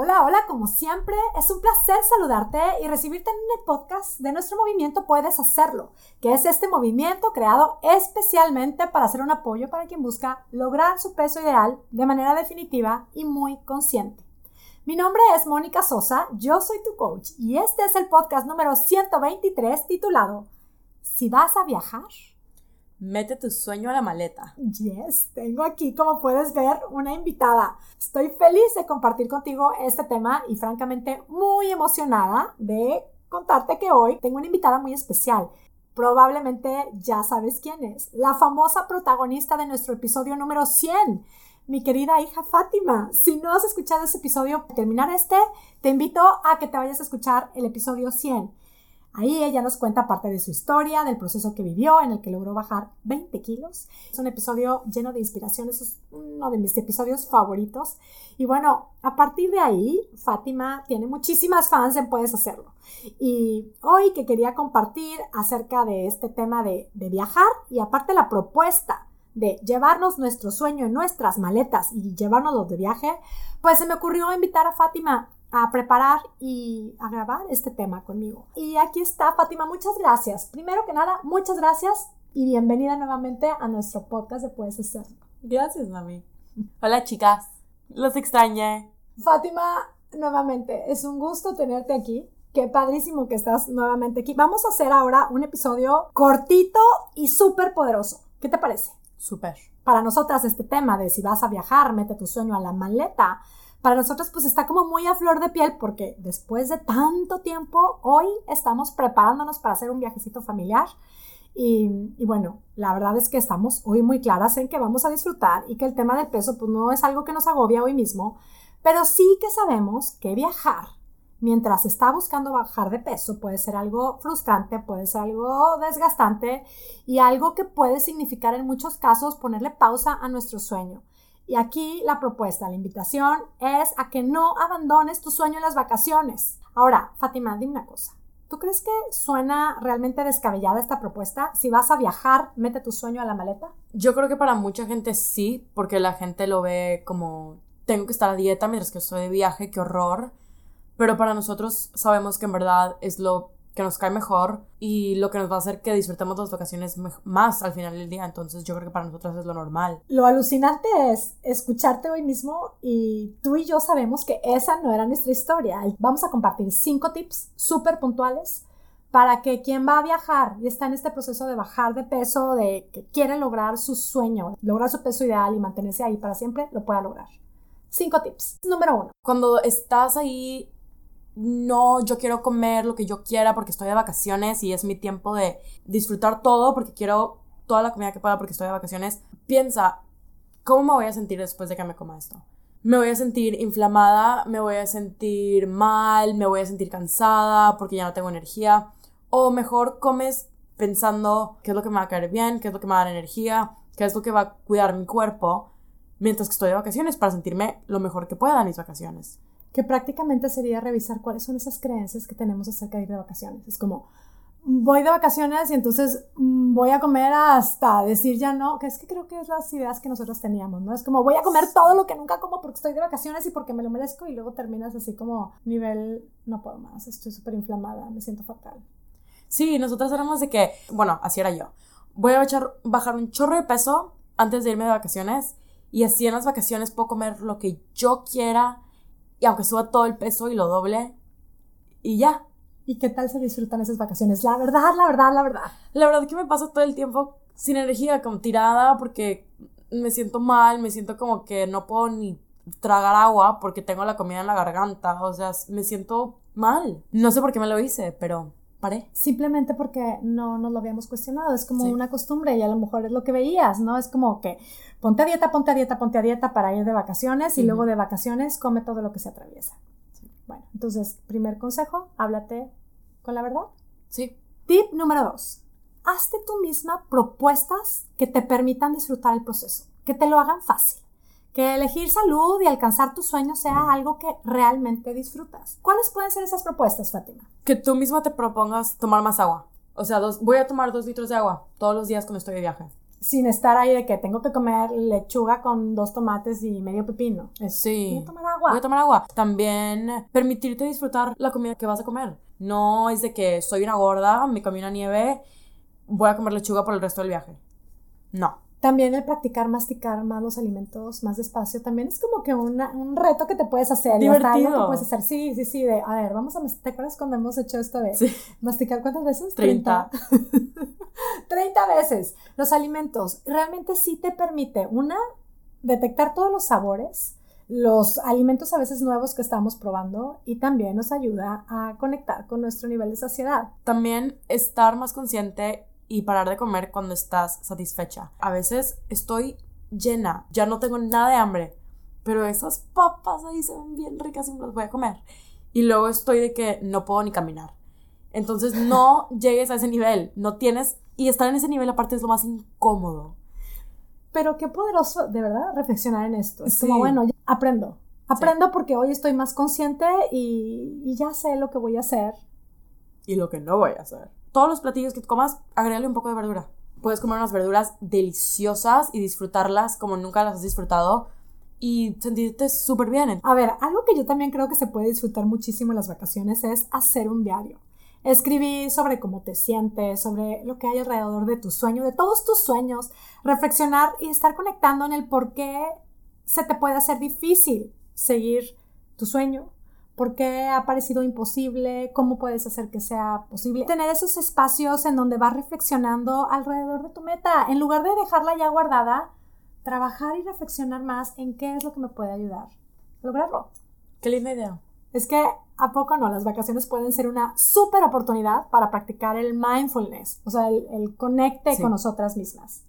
Hola, hola, como siempre, es un placer saludarte y recibirte en el podcast de nuestro movimiento Puedes Hacerlo, que es este movimiento creado especialmente para hacer un apoyo para quien busca lograr su peso ideal de manera definitiva y muy consciente. Mi nombre es Mónica Sosa, yo soy tu coach y este es el podcast número 123 titulado Si vas a viajar, Mete tu sueño a la maleta. Yes, tengo aquí, como puedes ver, una invitada. Estoy feliz de compartir contigo este tema y francamente muy emocionada de contarte que hoy tengo una invitada muy especial. Probablemente ya sabes quién es, la famosa protagonista de nuestro episodio número 100, mi querida hija Fátima. Si no has escuchado ese episodio, terminar este, te invito a que te vayas a escuchar el episodio 100. Ahí ella nos cuenta parte de su historia, del proceso que vivió en el que logró bajar 20 kilos. Es un episodio lleno de inspiración, es uno de mis episodios favoritos. Y bueno, a partir de ahí, Fátima tiene muchísimas fans en Puedes Hacerlo. Y hoy que quería compartir acerca de este tema de, viajar y aparte la propuesta de llevarnos nuestro sueño en nuestras maletas y llevárnoslo de viaje, pues se me ocurrió invitar a Fátima a preparar y a grabar este tema conmigo. Y aquí está, Fátima, muchas gracias. Primero que nada, muchas gracias y bienvenida nuevamente a nuestro podcast de Puedes Hacerlo. Gracias, mami. Hola, chicas. Los extrañé. Fátima, nuevamente, es un gusto tenerte aquí. Qué padrísimo que estás nuevamente aquí. Vamos a hacer ahora un episodio cortito y súper poderoso. ¿Qué te parece? Súper. Para nosotras este tema de si vas a viajar, mete tu sueño a la maleta, para nosotros pues está como muy a flor de piel porque después de tanto tiempo, hoy estamos preparándonos para hacer un viajecito familiar. Y, bueno, la verdad es que estamos hoy muy claras en que vamos a disfrutar y que el tema del peso pues no es algo que nos agobia hoy mismo, pero sí que sabemos que viajar mientras está buscando bajar de peso puede ser algo frustrante, puede ser algo desgastante y algo que puede significar en muchos casos ponerle pausa a nuestro sueño. Y aquí la propuesta, la invitación es a que no abandones tu sueño en las vacaciones. Ahora, Fátima, dime una cosa. ¿Tú crees que suena realmente descabellada esta propuesta? Si vas a viajar, mete tu sueño a la maleta. Yo creo que para mucha gente sí, porque la gente lo ve como tengo que estar a dieta mientras que estoy de viaje, qué horror. Pero para nosotros sabemos que en verdad es lo que nos cae mejor y lo que nos va a hacer que disfrutemos las vacaciones más al final del día. Entonces yo creo que para nosotros es lo normal. Lo alucinante es escucharte hoy mismo y tú y yo sabemos que esa no era nuestra historia. Vamos a compartir cinco tips súper puntuales para que quien va a viajar y está en este proceso de bajar de peso, de que quiere lograr su sueño, lograr su peso ideal y mantenerse ahí para siempre, lo pueda lograr. Cinco tips. Número uno. Cuando estás ahí no, yo quiero comer lo que yo quiera porque estoy de vacaciones y es mi tiempo de disfrutar todo porque quiero toda la comida que pueda porque estoy de vacaciones. Piensa, ¿cómo me voy a sentir después de que me coma esto? Me voy a sentir inflamada, me voy a sentir mal, me voy a sentir cansada porque ya no tengo energía. O mejor comes pensando qué es lo que me va a caer bien, qué es lo que me va a dar energía, qué es lo que va a cuidar mi cuerpo mientras que estoy de vacaciones para sentirme lo mejor que pueda en mis vacaciones que prácticamente sería revisar cuáles son esas creencias que tenemos acerca de ir de vacaciones. Es como, voy de vacaciones y entonces mm, voy a comer hasta decir ya no, que es que creo que es las ideas que nosotros teníamos, ¿no? Es como voy a comer todo lo que nunca como porque estoy de vacaciones y porque me lo merezco y luego terminas así como nivel, no puedo más, estoy súper inflamada, me siento fatal. Sí, nosotros éramos de que, bueno, así era yo. Voy a echar, bajar un chorro de peso antes de irme de vacaciones y así en las vacaciones puedo comer lo que yo quiera y aunque suba todo el peso y lo doble, y ya. ¿Y qué tal se disfrutan esas vacaciones? La verdad, la verdad, la verdad. La verdad que me paso todo el tiempo sin energía, como tirada, porque me siento mal, me siento como que no puedo ni tragar agua porque tengo la comida en la garganta, o sea, me siento mal. No sé por qué me lo hice, pero paré. Simplemente porque no nos lo habíamos cuestionado, es como una costumbre y a lo mejor es lo que veías, ¿no? Es como que ponte a dieta, ponte a dieta, ponte a dieta para ir de vacaciones y luego de vacaciones come todo lo que se atraviesa. Bueno, entonces, primer consejo, háblate con la verdad. Sí. Tip número dos, hazte tú misma propuestas que te permitan disfrutar el proceso, que te lo hagan fácil que elegir salud y alcanzar tus sueños sea algo que realmente disfrutas. ¿Cuáles pueden ser esas propuestas, Fátima? Que tú misma te propongas tomar más agua. O sea, voy a tomar dos litros de agua todos los días cuando estoy de viaje. sin estar ahí de que tengo que comer lechuga con dos tomates y medio pepino. Es, Sí. Voy a tomar agua. Voy a tomar agua. También permitirte disfrutar la comida que vas a comer. No es de que soy una gorda, me comí una nieve, voy a comer lechuga por el resto del viaje. No. También el practicar masticar más los alimentos más despacio también es como que una- un reto que te puedes hacer. y hasta algo que Divertido. puedes hacer. Sí, sí, sí. De, a ver, vamos a. ¿Te acuerdas cuando hemos hecho esto de Sí. masticar cuántas veces? 30. 30 veces. Los alimentos realmente sí te permite, una, detectar todos los sabores, los alimentos a veces nuevos que estamos probando y también nos ayuda a conectar con nuestro nivel de saciedad. También estar más consciente y parar de comer cuando estás satisfecha. A veces estoy llena, ya no tengo nada de hambre, pero esas papas ahí se ven bien ricas y me las voy a comer. Y luego estoy de que no puedo ni caminar. Entonces no llegues a ese nivel, no tienes... Y estar en ese nivel aparte es lo más incómodo. Pero qué poderoso, de verdad, reflexionar en esto. Es Sí. como, bueno, ya aprendo. Aprendo porque hoy estoy más consciente y, y ya sé lo que voy a hacer. y lo que no voy a hacer. Todos los platillos que comas, agrégale un poco de verdura. Puedes comer unas verduras deliciosas y disfrutarlas como nunca las has disfrutado y sentirte súper bien. A ver, algo que yo también creo que se puede disfrutar muchísimo en las vacaciones es hacer un diario. Escribir sobre cómo te sientes, sobre lo que hay alrededor de tu sueño, de todos tus sueños, reflexionar y estar conectando en el por qué se te puede hacer difícil seguir tu sueño, por qué ha parecido imposible, cómo puedes hacer que sea posible. Tener esos espacios en donde vas reflexionando alrededor de tu meta, en lugar de dejarla ya guardada, trabajar y reflexionar más en qué es lo que me puede ayudar a lograrlo. Qué linda idea. Es que, ¿a poco no? Las vacaciones pueden ser una súper oportunidad para practicar el mindfulness, o sea, el, el conecte Sí. con nosotras mismas.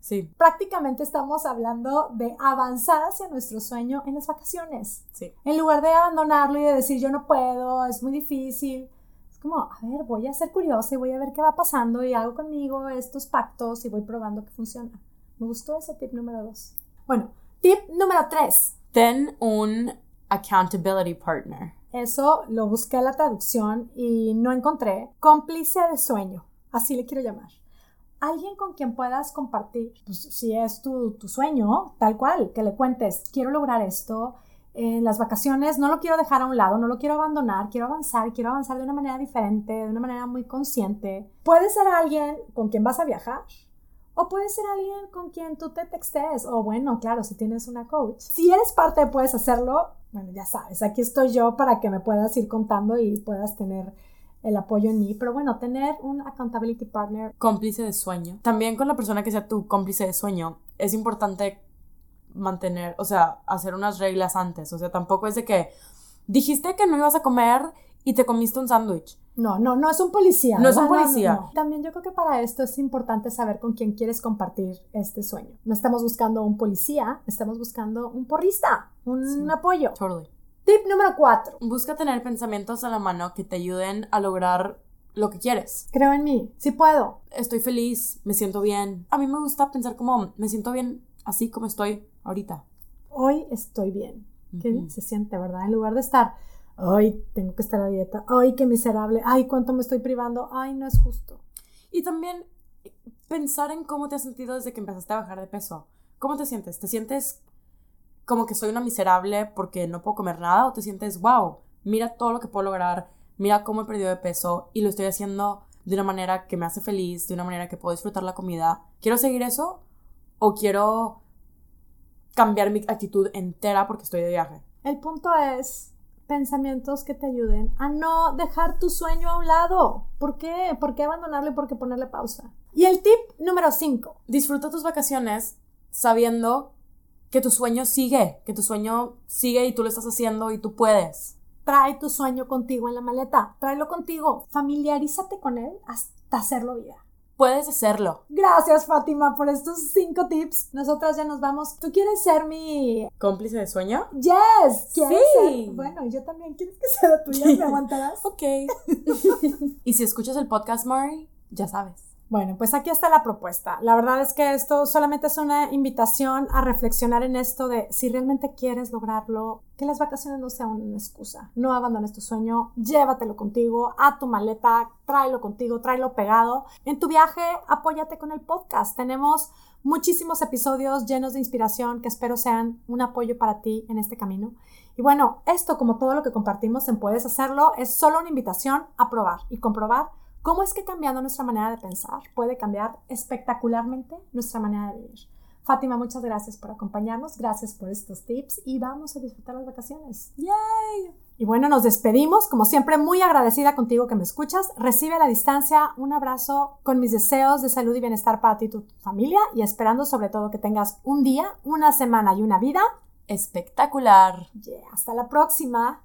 Sí, Prácticamente estamos hablando de avanzar hacia nuestro sueño en las vacaciones. sí. En lugar de abandonarlo y de decir yo no puedo, es muy difícil. Es como, a ver, voy a ser curiosa y voy a ver qué va pasando y hago conmigo estos pactos y voy probando que funciona. Me gustó ese tip número dos. Bueno, tip número tres. Ten un accountability partner. Eso lo busqué en la traducción y no encontré. Cómplice de sueño, así le quiero llamar. Alguien con quien puedas compartir, pues, si es tu, tu sueño, tal cual, que le cuentes, quiero lograr esto, en las vacaciones no lo quiero dejar a un lado, no lo quiero abandonar, quiero avanzar, quiero avanzar de una manera diferente, de una manera muy consciente. Puede ser alguien con quien vas a viajar, o puede ser alguien con quien tú te textes. O bueno, claro, si tienes una coach. Si eres parte de Puedes Hacerlo, bueno, ya sabes, aquí estoy yo para que me puedas ir contando y puedas tener el apoyo en mí. Pero bueno, tener un accountability partner. Cómplice de sueño. También con la persona que sea tu cómplice de sueño, es importante mantener, o sea, hacer unas reglas antes. O sea, tampoco es de que dijiste que no ibas a comer y te comiste un sándwich. No, no, no es un policía. No es un policía. También yo creo que para esto es importante saber con quién quieres compartir este sueño. No estamos buscando un policía, estamos buscando un porrista, un Sí. apoyo. Totally. Tip número cuatro. Busca tener pensamientos a la mano que te ayuden a lograr lo que quieres. Creo en mí, sí puedo. Estoy feliz, me siento bien. A mí me gusta pensar como me siento bien así como estoy ahorita. Hoy estoy bien. Qué Ujú. bien se siente, ¿verdad? En lugar de estar, ay, tengo que estar a dieta, ay, qué miserable, ay, cuánto me estoy privando, ay, no es justo. Y también eh, pensar en cómo te has sentido desde que empezaste a bajar de peso. ¿Cómo te sientes? ¿Te sientes como que soy una miserable porque no puedo comer nada? ¿O te sientes, wow, mira todo lo que puedo lograr, mira cómo he perdido de peso y lo estoy haciendo de una manera que me hace feliz, de una manera que puedo disfrutar la comida? ¿Quiero seguir eso? ¿O quiero cambiar mi actitud entera porque estoy de viaje? El punto es pensamientos que te ayuden a no dejar tu sueño a un lado. ¿Por qué? ¿Por qué abandonarlo y por qué ponerle pausa? Y el tip número 5. Disfruta tus vacaciones sabiendo que tu sueño sigue, que tu sueño sigue y tú lo estás haciendo y tú puedes. Trae tu sueño contigo en la maleta. Tráelo contigo. Familiarízate con él hasta hacerlo vida. Puedes hacerlo. Gracias, Fátima, por estos cinco tips. Nosotras ya nos vamos. ¿Tú quieres ser mi ¿Cómplice de sueño? Yes, ¿quieres Sí. ser? Bueno, yo también. ¿Quieres que sea la tuya? ¿Me aguantarás? Ok. y si escuchas el podcast, Mari, ya sabes. Bueno, pues aquí está la propuesta. La verdad es que esto solamente es una invitación a reflexionar en esto de si realmente quieres lograrlo, que las vacaciones no sean una excusa. No abandones tu sueño, llévatelo contigo, a tu maleta, tráelo contigo, tráelo pegado. En tu viaje, apóyate con el podcast. Tenemos muchísimos episodios llenos de inspiración que espero sean un apoyo para ti en este camino. Y bueno, esto como todo lo que compartimos en Puedes Hacerlo es solo una invitación a probar y comprobar ¿Cómo es que cambiando nuestra manera de pensar puede cambiar espectacularmente nuestra manera de vivir? Fátima, muchas gracias por acompañarnos, gracias por estos tips y vamos a disfrutar las vacaciones. ¡Yay! Y bueno, nos despedimos, como siempre, muy agradecida contigo que me escuchas. Recibe a la distancia un abrazo con mis deseos de salud y bienestar para ti y tu familia y esperando sobre todo que tengas un día, una semana y una vida espectacular. hasta la próxima.